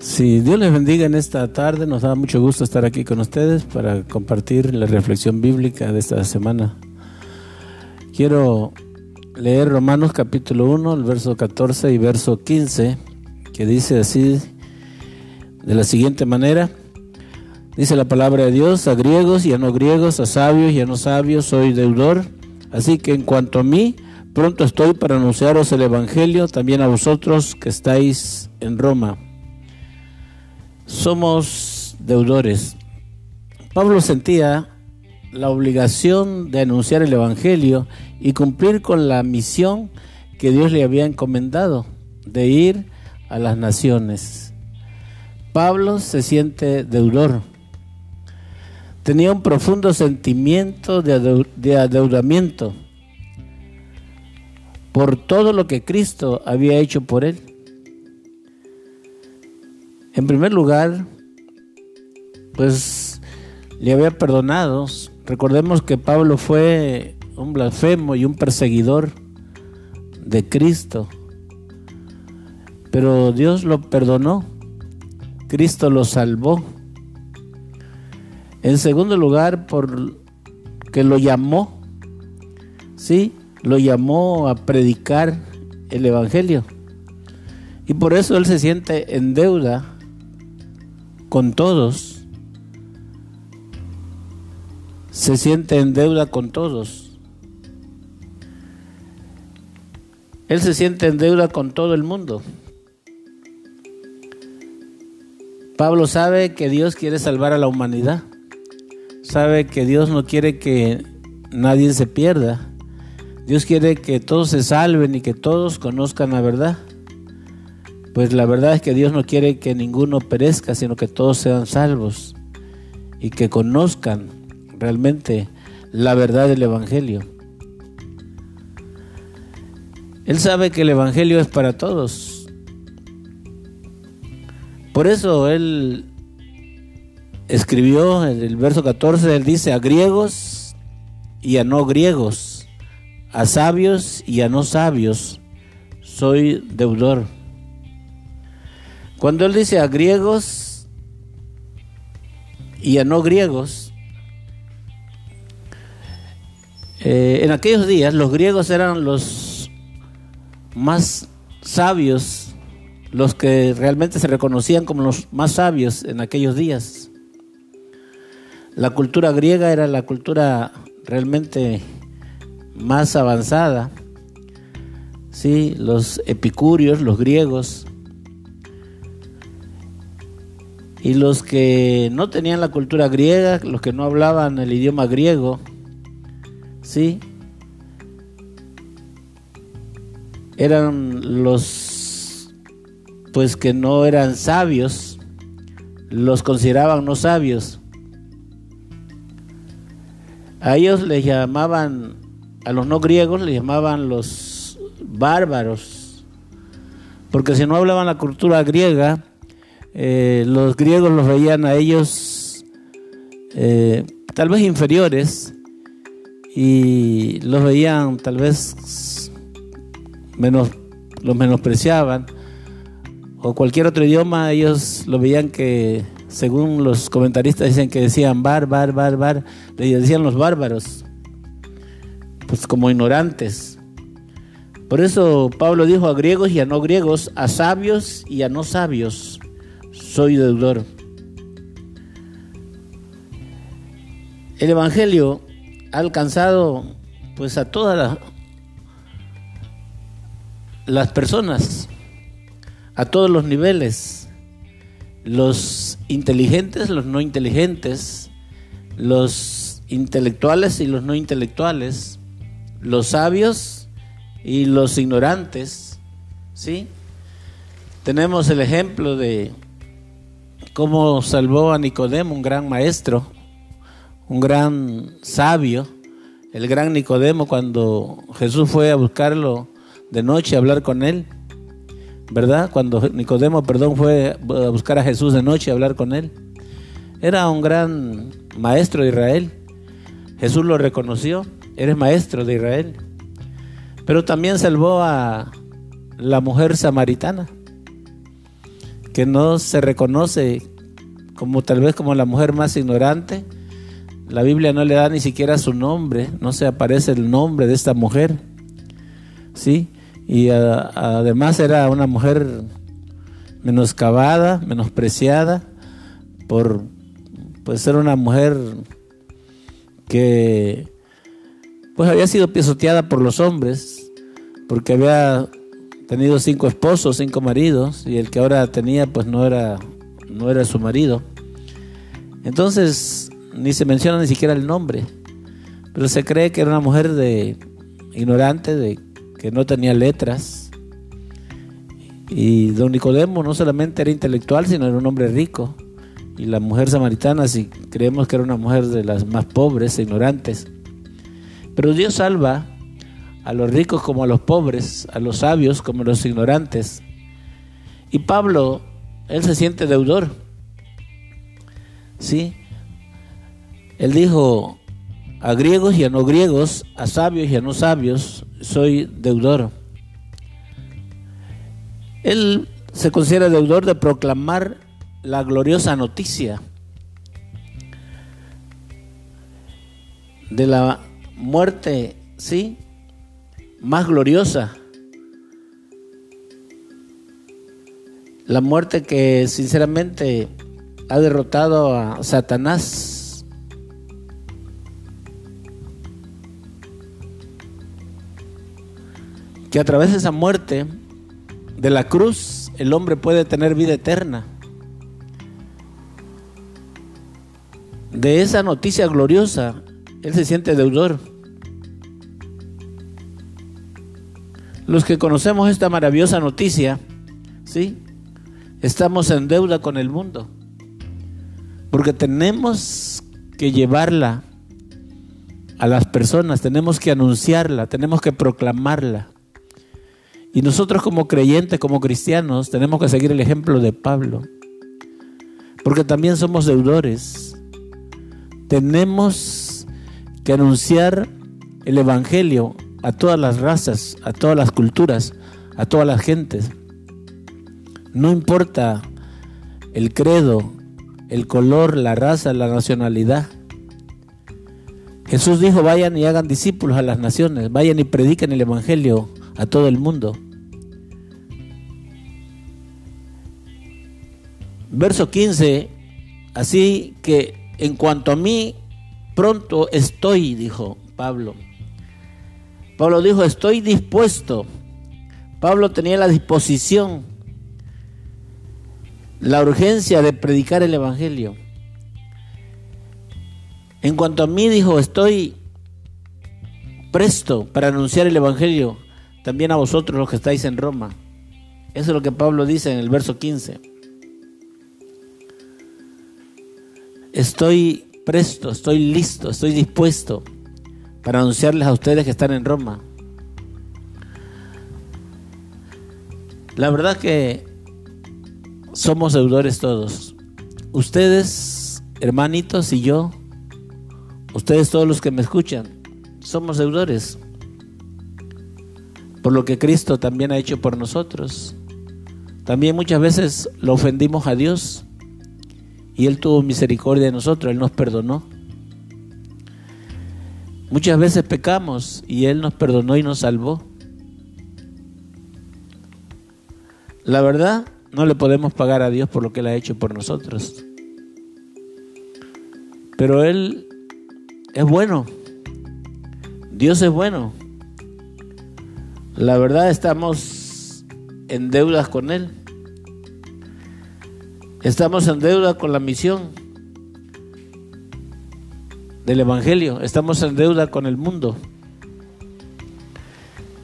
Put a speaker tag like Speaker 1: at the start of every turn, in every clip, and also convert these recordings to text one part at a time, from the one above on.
Speaker 1: Si Dios les bendiga en esta tarde, nos da mucho gusto estar aquí con ustedes para compartir la reflexión bíblica de esta semana. Quiero leer Romanos capítulo 1, el verso 14 y verso 15, que dice así, de la siguiente manera, dice la palabra de Dios, a griegos y a no griegos, a sabios y a no sabios, soy deudor, así que en cuanto a mí, pronto estoy para anunciaros el Evangelio, también a vosotros que estáis en Roma somos deudores. Pablo sentía la obligación de anunciar el Evangelio y cumplir con la misión que Dios le había encomendado de ir a las naciones. Pablo se siente deudor. Tenía un profundo sentimiento de, adeudamiento por todo lo que Cristo había hecho por él. En primer lugar, pues le había perdonado. Recordemos que Pablo fue un blasfemo y un perseguidor de Cristo. Pero Dios lo perdonó. Cristo lo salvó. En segundo lugar, por que lo llamó. Sí, lo llamó a predicar el evangelio. Y por eso él se siente en deuda con todos, se siente en deuda con todos. Él se siente en deuda con todo el mundo. Pablo sabe que Dios quiere salvar a la humanidad. Sabe que Dios no quiere que nadie se pierda. Dios quiere que todos se salven y que todos conozcan la verdad. Pues la verdad es que Dios no quiere que ninguno perezca, sino que todos sean salvos y que conozcan realmente la verdad del Evangelio. Él sabe que el Evangelio es para todos. Por eso él escribió en el verso 14, él dice a griegos y a no griegos, a sabios y a no sabios, soy deudor. Cuando él dice a griegos y a no griegos, eh, en aquellos días los griegos eran los más sabios, los que realmente se reconocían como los más sabios en aquellos días. La cultura griega era la cultura realmente más avanzada. Sí, los epicúreos, los griegos, Y los que no tenían la cultura griega, los que no hablaban el idioma griego, ¿sí? Eran los, pues que no eran sabios, los consideraban no sabios. A ellos les llamaban, a los no griegos les llamaban los bárbaros, porque si no hablaban la cultura griega, eh, los griegos los veían a ellos eh, tal vez inferiores y los veían tal vez menos, los menospreciaban o cualquier otro idioma ellos lo veían que según los comentaristas dicen que decían bar, bar, bar, bar, le decían los bárbaros, pues como ignorantes. Por eso Pablo dijo a griegos y a no griegos, a sabios y a no sabios soy deudor. El Evangelio ha alcanzado pues a todas las, personas, a todos los niveles, los inteligentes, los no inteligentes, los intelectuales y los no intelectuales, los sabios y los ignorantes, ¿sí? Tenemos el ejemplo de cómo salvó a Nicodemo, un gran maestro, un gran sabio, el gran Nicodemo cuando Jesús fue a buscarlo de noche a hablar con él, ¿verdad? Cuando Nicodemo, perdón, fue a buscar a Jesús de noche a hablar con él. Era un gran maestro de Israel. Jesús lo reconoció, eres maestro de Israel. Pero también salvó a la mujer samaritana que no se reconoce como tal vez como la mujer más ignorante. La Biblia no le da ni siquiera su nombre, no se aparece el nombre de esta mujer. ¿Sí? Y además era una mujer menoscabada, menospreciada por pues ser una mujer que pues había sido pisoteada por los hombres porque había tenido cinco esposos, cinco maridos y el que ahora tenía pues no era no era su marido. Entonces ni se menciona ni siquiera el nombre, pero se cree que era una mujer de ignorante, de que no tenía letras. Y don Nicodemo no solamente era intelectual, sino era un hombre rico. Y la mujer samaritana, si creemos que era una mujer de las más pobres e ignorantes. Pero Dios salva a los ricos como a los pobres, a los sabios como a los ignorantes. Y Pablo, él se siente deudor. ¿Sí? Él dijo a griegos y a no griegos, a sabios y a no sabios, soy deudor. Él se considera deudor de proclamar la gloriosa noticia de la muerte, ¿sí? Más gloriosa. La muerte que sinceramente ha derrotado a Satanás. Que a través de esa muerte, de la cruz, el hombre puede tener vida eterna. De esa noticia gloriosa, él se siente deudor. Los que conocemos esta maravillosa noticia, ¿sí? Estamos en deuda con el mundo. Porque tenemos que llevarla a las personas, tenemos que anunciarla, tenemos que proclamarla. Y nosotros como creyentes, como cristianos, tenemos que seguir el ejemplo de Pablo. Porque también somos deudores. Tenemos que anunciar el Evangelio a todas las razas, a todas las culturas, a todas las gentes. No importa el credo, el color, la raza, la nacionalidad. Jesús dijo, vayan y hagan discípulos a las naciones, vayan y prediquen el Evangelio a todo el mundo. Verso 15, así que en cuanto a mí, pronto estoy, dijo Pablo Pablo dijo, estoy dispuesto. Pablo tenía la disposición, la urgencia de predicar el Evangelio. En cuanto a mí dijo, estoy presto para anunciar el Evangelio también a vosotros los que estáis en Roma. Eso es lo que Pablo dice en el verso 15. Estoy presto, estoy listo, estoy dispuesto para anunciarles a ustedes que están en Roma. La verdad que somos deudores todos. Ustedes, hermanitos, y yo, ustedes todos los que me escuchan, somos deudores. Por lo que Cristo también ha hecho por nosotros. También muchas veces lo ofendimos a Dios y Él tuvo misericordia de nosotros, Él nos perdonó. Muchas veces pecamos y Él nos perdonó y nos salvó. La verdad, no le podemos pagar a Dios por lo que Él ha hecho por nosotros. Pero Él es bueno. Dios es bueno. La verdad estamos en deudas con Él. Estamos en deuda con la misión del Evangelio. Estamos en deuda con el mundo.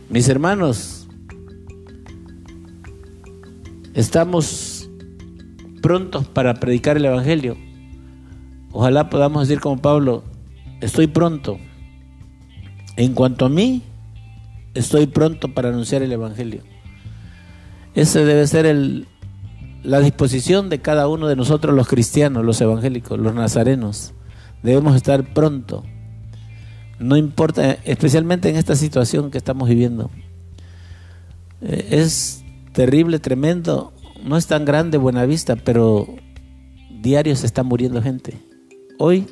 Speaker 1: Mis hermanos, estamos prontos para predicar el Evangelio. Ojalá podamos decir como Pablo, estoy pronto. En cuanto a mí, estoy pronto para anunciar el Evangelio. Ese debe ser el, la disposición de cada uno de nosotros los cristianos, los evangélicos, los nazarenos. Debemos estar pronto. No importa, especialmente en esta situación que estamos viviendo. Eh, es terrible, tremendo no es tan grande Buenavista, pero diario se está muriendo gente. Hoy,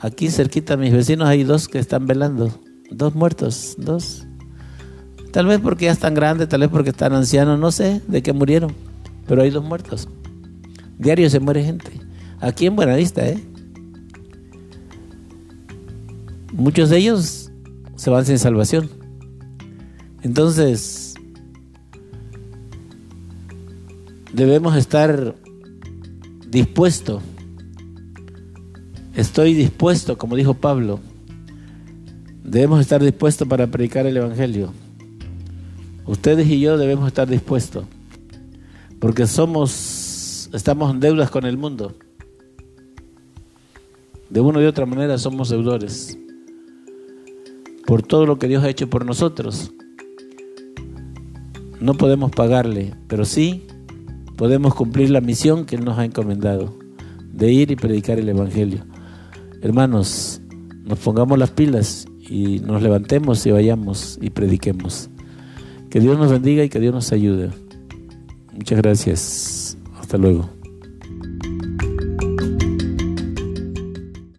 Speaker 1: aquí cerquita mis vecinos hay dos que están velando, dos muertos, dos. Tal vez porque ya están grandes, tal vez porque están ancianos, no sé de qué murieron, pero hay dos muertos. Diario se muere gente. Aquí en Buenavista, ¿eh? Muchos de ellos se van sin salvación. Entonces, debemos estar dispuestos. Estoy dispuesto, como dijo Pablo. Debemos estar dispuestos para predicar el Evangelio. Ustedes y yo debemos estar dispuestos, porque somos, estamos en deudas con el mundo. De una u otra manera somos deudores por todo lo que Dios ha hecho por nosotros. No podemos pagarle, pero sí podemos cumplir la misión que Él nos ha encomendado, de ir y predicar el Evangelio. Hermanos, nos pongamos las pilas y nos levantemos y vayamos y prediquemos. Que Dios nos bendiga y que Dios nos ayude. Muchas gracias. Hasta luego.